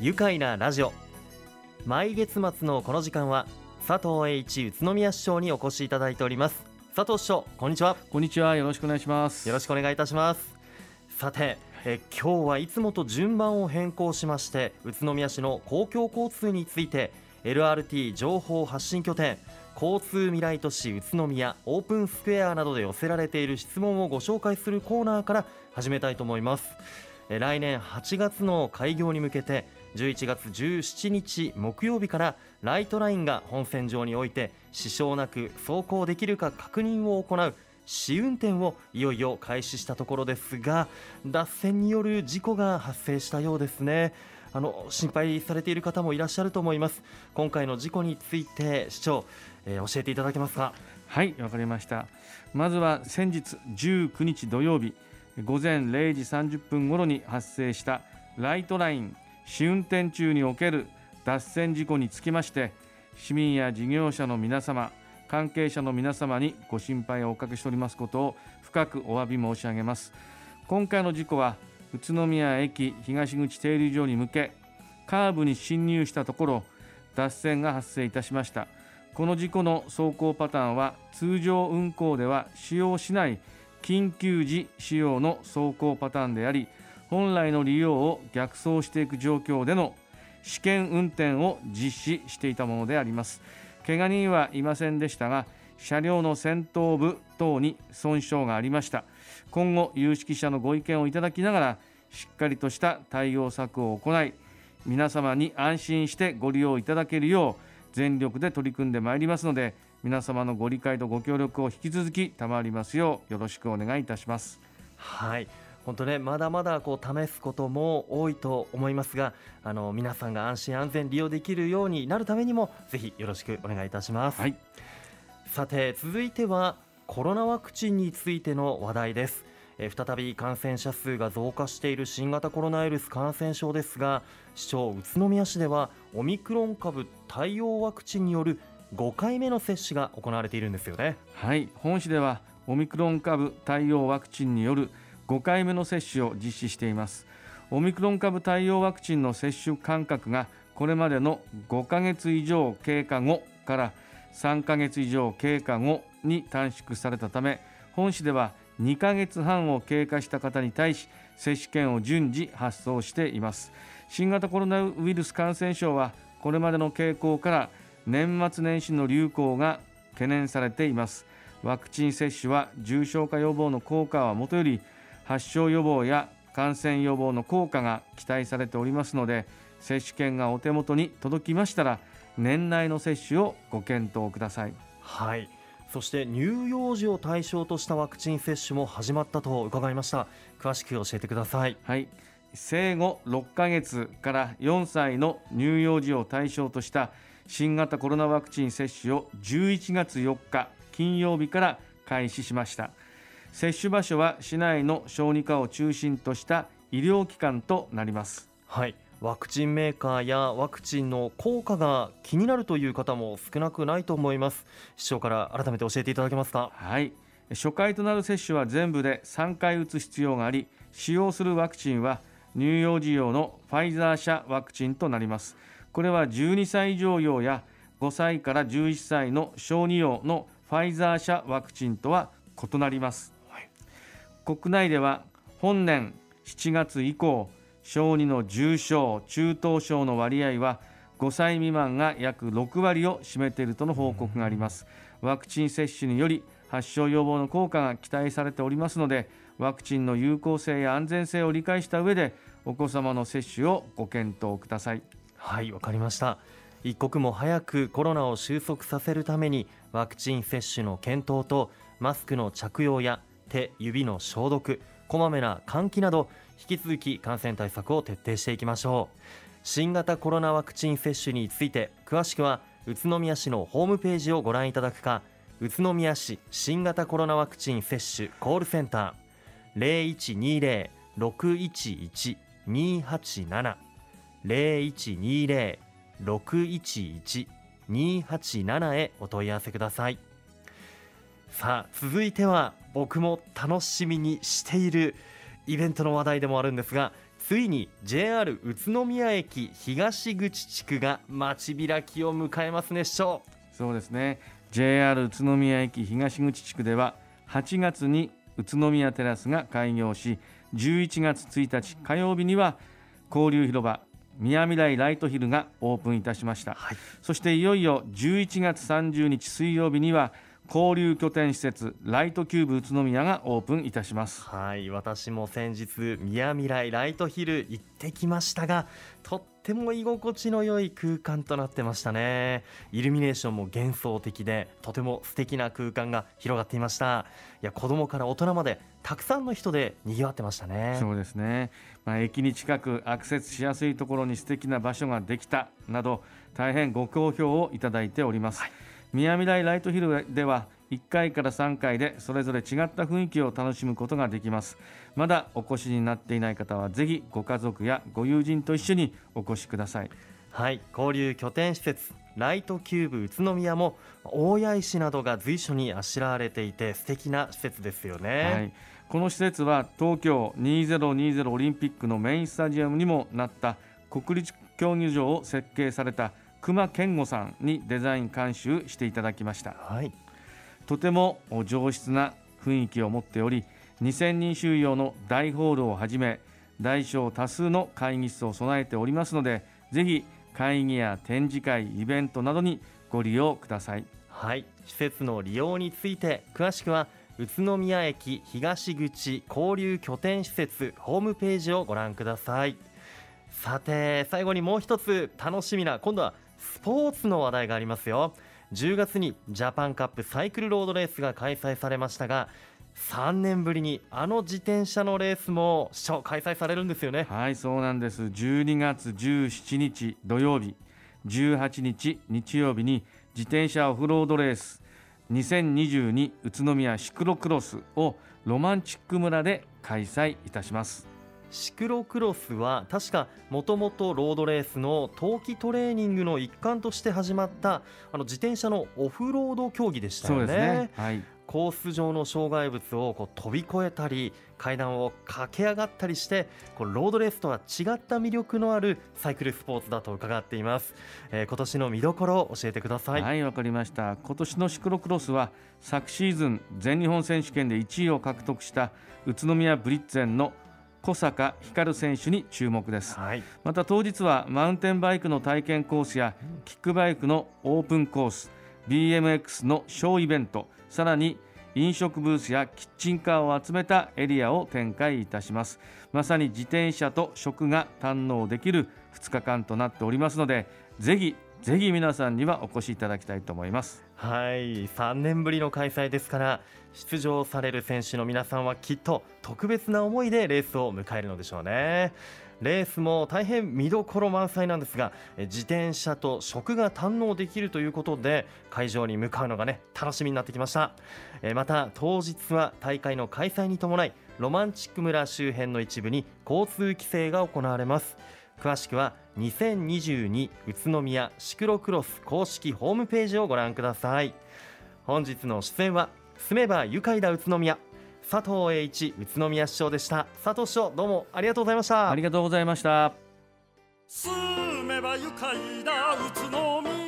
愉快なラジオ。毎月末のこの時間は佐藤栄一宇都宮市長にお越しいただいております。佐藤市長こんにちは。こんにちは。よろしくお願いします。よろしくお願いいたします。さてえ今日はいつもと順番を変更しまして宇都宮市の公共交通について LRT 情報発信拠点交通未来都市宇都宮オープンスクエアなどで寄せられている質問をご紹介するコーナーから始めたいと思います。来年8月の開業に向けて11月17日木曜日からライトラインが本線上において支障なく走行できるか確認を行う試運転をいよいよ開始したところですが脱線による事故が発生したようですね。あの心配されている方もいらっしゃると思います。今回の事故について市長、えー、教えていただけますか？はいわかりました。まずは先日19日土曜日午前0時30分頃に発生したライトライン試運転中における脱線事故につきまして市民や事業者の皆様関係者の皆様にご心配をおかけしておりますことを深くお詫び申し上げます。今回の事故は宇都宮駅東口停留所に向けカーブに進入したところ脱線が発生いたしました。この事故の走行パターンは通常運行では使用しない緊急時使用の走行パターンであり本来の利用を逆走していく状況での試験運転を実施していたものであります。怪我人はいませんでしたが車両の先頭部等に損傷がありました。今後有識者のご意見をいただきながらしっかりとした対応策を行い皆様に安心してご利用いただけるよう全力で取り組んでまいりますので皆様のご理解とご協力を引き続き賜りますようよろしくお願いいたします。はい。本当ねまだまだこう試すことも多いと思いますがあの皆さんが安心安全利用できるようになるためにもぜひよろしくお願いいたします、はい、さて続いてはコロナワクチンについての話題です。え再び感染者数が増加している新型コロナウイルス感染症ですが市長宇都宮市ではオミクロン株対応ワクチンによる5回目の接種が行われているんですよね。はい。本市ではオミクロン株対応ワクチンによる5回目の接種を実施しています。オミクロン株対応ワクチンの接種間隔がこれまでの5ヶ月以上経過後から3ヶ月以上経過後に短縮されたため本市では2ヶ月半を経過した方に対し接種券を順次発送しています。新型コロナウイルス感染症はこれまでの傾向から年末年始の流行が懸念されています。ワクチン接種は重症化予防の効果はもとより発症予防や感染予防の効果が期待されておりますので接種券がお手元に届きましたら年内の接種をご検討ください。はい。そして乳幼児を対象としたワクチン接種も始まったと伺いました。詳しく教えてください。はい。生後6ヶ月から4歳の乳幼児を対象とした新型コロナワクチン接種を11月4日金曜日から開始しました接種場所は市内の小児科を中心とした医療機関となります。はい。ワクチンメーカーやワクチンの効果が気になるという方も少なくないと思います。市長から改めて教えていただけますか？はい。初回となる接種は全部で3回打つ必要があり使用するワクチンは乳幼児用のファイザー社ワクチンとなります。これは12歳以上用や5歳から11歳の小児用のファイザー社ワクチンとは異なります国内では本年7月以降小児の重症中等症の割合は5歳未満が約6割を占めているとの報告があります。ワクチン接種により発症予防の効果が期待されておりますのでワクチンの有効性や安全性を理解した上でお子様の接種をご検討ください。はいわかりました。一刻も早くコロナを収束させるためにワクチン接種の検討とマスクの着用や手指の消毒こまめな換気など引き続き感染対策を徹底していきましょう。新型コロナワクチン接種について詳しくは宇都宮市のホームページをご覧いただくか宇都宮市新型コロナワクチン接種コールセンター0120-611-287 0120-611-287へお問い合わせください。さあ続いては僕も楽しみにしているイベントの話題でもあるんですがついに JR 宇都宮駅東口地区が街開きを迎えますね市長そうですね。JR 宇都宮駅東口地区では8月に宇都宮テラスが開業し11月1日火曜日には交流広場宮未来ライトヒルがオープンいたしました、はい、そしていよいよ11月30日水曜日には交流拠点施設ライトキューブ宇都宮がオープンいたします。はい私も先日宮未来ライトヒル行ってきましたがとっても居心地の良い空間となってましたね。イルミネーションも幻想的でとても素敵な空間が広がっていました。いや子供から大人までたくさんの人で賑わってましたね。そうですね、まあ、駅に近くアクセスしやすいところに素敵な場所ができたなど大変ご好評をいただいております、はい宮未来ライトヒルでは1回から3回でそれぞれ違った雰囲気を楽しむことができます。まだお越しになっていない方はぜひご家族やご友人と一緒にお越しください。はい交流拠点施設ライトキューブ宇都宮も大谷石などが随所にあしらわれていて素敵な施設ですよね、はい、この施設は東京2020オリンピックのメインスタジアムにもなった国立競技場を設計された熊健吾さんにデザイン監修していただきました、はい、とても上質な雰囲気を持っており2000人収容の大ホールをはじめ大小多数の会議室を備えておりますのでぜひ会議や展示会イベントなどにご利用ください。はい。施設の利用について詳しくは宇都宮駅東口交流拠点施設ホームページをご覧ください。さて最後にもう一つ楽しみな今度はスポーツの話題がありますよ。10月にジャパンカップサイクルロードレースが開催されましたが3年ぶりにあの自転車のレースも開催されるんですよね。はいそうなんです。12月17日土曜日18日日曜日に自転車オフロードレース2022宇都宮シクロクロスをロマンチック村で開催いたします。シクロクロスは確かもともとロードレースの冬季トレーニングの一環として始まったあの自転車のオフロード競技でしたよね。ね。はい、コース上の障害物をこう飛び越えたり階段を駆け上がったりしてこうロードレースとは違った魅力のあるサイクルスポーツだと伺っています、えー、今年の見どころを教えてください。はいわかりました。今年のシクロクロスは昨シーズン全日本選手権で1位を獲得した宇都宮ブリッツェンの小坂光選手に注目です、はい、また当日はマウンテンバイクの体験コースやキックバイクのオープンコース BMX のショーイベントさらに飲食ブースやキッチンカーを集めたエリアを展開いたします。まさに自転車と食が堪能できる2日間となっておりますのでぜひぜひ皆さんにはお越しいただきたいと思います。はい。3年ぶりの開催ですから出場される選手の皆さんはきっと特別な思いでレースを迎えるのでしょうね。レースも大変見どころ満載なんですが自転車と食が堪能できるということで会場に向かうのがね楽しみになってきました。また当日は大会の開催に伴いロマンチック村周辺の一部に交通規制が行われます。詳しくは2022宇都宮シクロクロス公式ホームページをご覧ください。本日の出演は住めば愉快だ宇都宮。佐藤栄一宇都宮市長でした。佐藤市長どうもありがとうございました。ありがとうございました。住めば愉快だ宇都宮